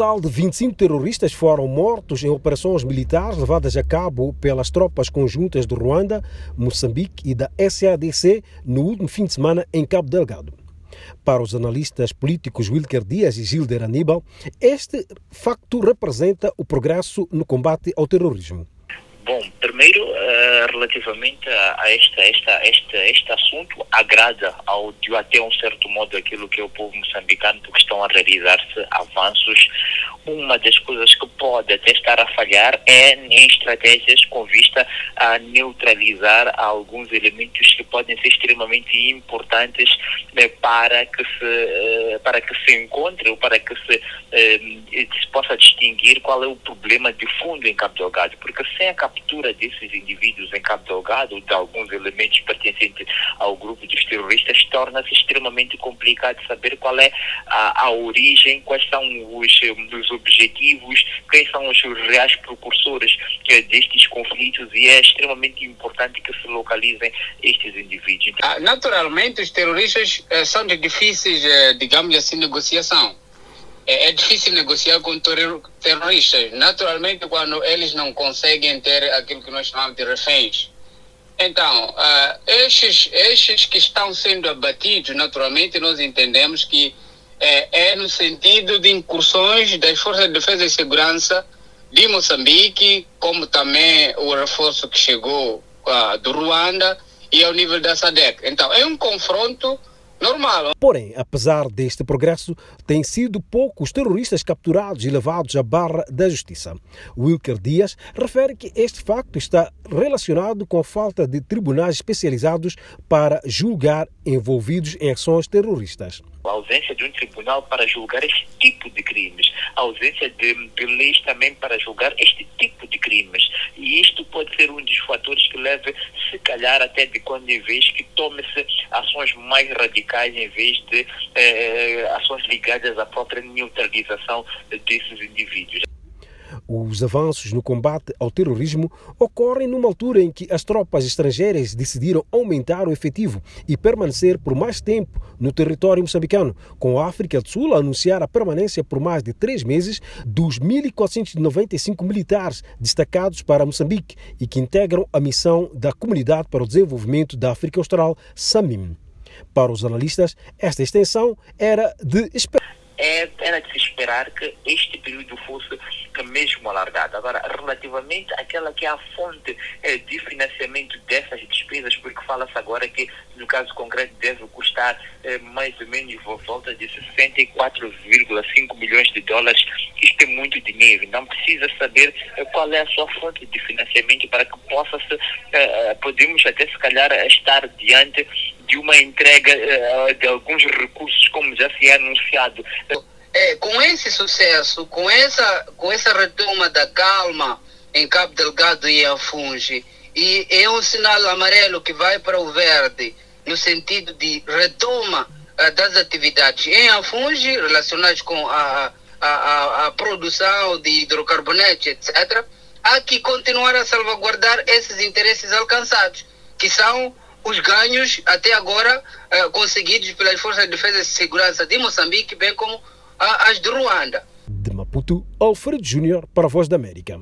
total de 25 terroristas foram mortos em operações militares levadas a cabo pelas tropas conjuntas do Ruanda, Moçambique e da SADC no último fim de semana em Cabo Delgado. Para os analistas políticos Wilker Dias e Gilder Aníbal, este facto representa o progresso no combate ao terrorismo. Bom, primeiro, uh, relativamente a, a esta, esta, este, este assunto, agrada ao, de até um certo modo aquilo que é o povo moçambicano, porque estão a realizar-se avanços. Uma das coisas que pode até estar a falhar é em estratégias com vista a neutralizar alguns elementos que podem ser extremamente importantes né, para, que se, uh, para que se encontre ou para que se, uh, se possa distinguir qual é o problema de fundo em Cabo Delgado, porque sem a captura desses indivíduos Delgado, de alguns elementos pertencentes ao grupo dos terroristas, torna-se extremamente complicado saber qual é a, a origem, quais são os, os objetivos, quem são os reais precursores é, destes conflitos e é extremamente importante que se localizem estes indivíduos. Ah, naturalmente, os terroristas eh, são de difíceis, eh, digamos assim, negociação é, é difícil negociar com terroristas. Naturalmente, quando eles não conseguem ter aquilo que nós chamamos de reféns. Então, uh, estes, estes que estão sendo abatidos, naturalmente, nós entendemos que é, é no sentido de incursões das Forças de Defesa e Segurança de Moçambique, como também o reforço que chegou uh, do Ruanda e ao nível da SADEC. Então, é um confronto normal. Porém, apesar deste progresso, têm sido poucos terroristas capturados e levados à barra da justiça. Wilker Dias refere que este facto está relacionado com a falta de tribunais especializados para julgar envolvidos em ações terroristas. A ausência de um tribunal para julgar este tipo de crimes, a ausência de, de leis também para julgar este tipo de crimes. E isto pode ser um dos fatores que leve, se calhar, até de quando em vez que tome-se ações mais radicais em vez de eh, ações ligadas à própria neutralização desses indivíduos. Os avanços no combate ao terrorismo ocorrem numa altura em que as tropas estrangeiras decidiram aumentar o efetivo e permanecer por mais tempo no território moçambicano, com a África do Sul a anunciar a permanência por mais de três meses dos 1.495 militares destacados para Moçambique e que integram a missão da Comunidade para o Desenvolvimento da África Austral, SAMIM. Para os analistas, esta extensão era de esperar é, era de se esperar que este período fosse mesmo alargado. Agora, relativamente àquela que é a fonte é, de financiamento dessas despesas, porque fala-se agora que, no caso concreto, deve custar é, mais ou menos volta de 64,5 milhões de dólares. Isto é muito dinheiro. Não precisa saber é, qual é a sua fonte de financiamento para que possa se, é, podemos até se calhar estar diante de uma entrega uh, de alguns recursos, como já se é anunciado. É, com esse sucesso, com essa, com essa retoma da calma em Cabo Delgado e Afunge, e é um sinal amarelo que vai para o verde, no sentido de retoma uh, das atividades em Afunge, relacionadas com a, a, a, a produção de hidrocarbonetos, etc., há que continuar a salvaguardar esses interesses alcançados, que são os ganhos até agora eh, conseguidos pelas Forças de Defesa e Segurança de Moçambique, bem como as de Ruanda. De Maputo, Alfredo Júnior para a Voz da América.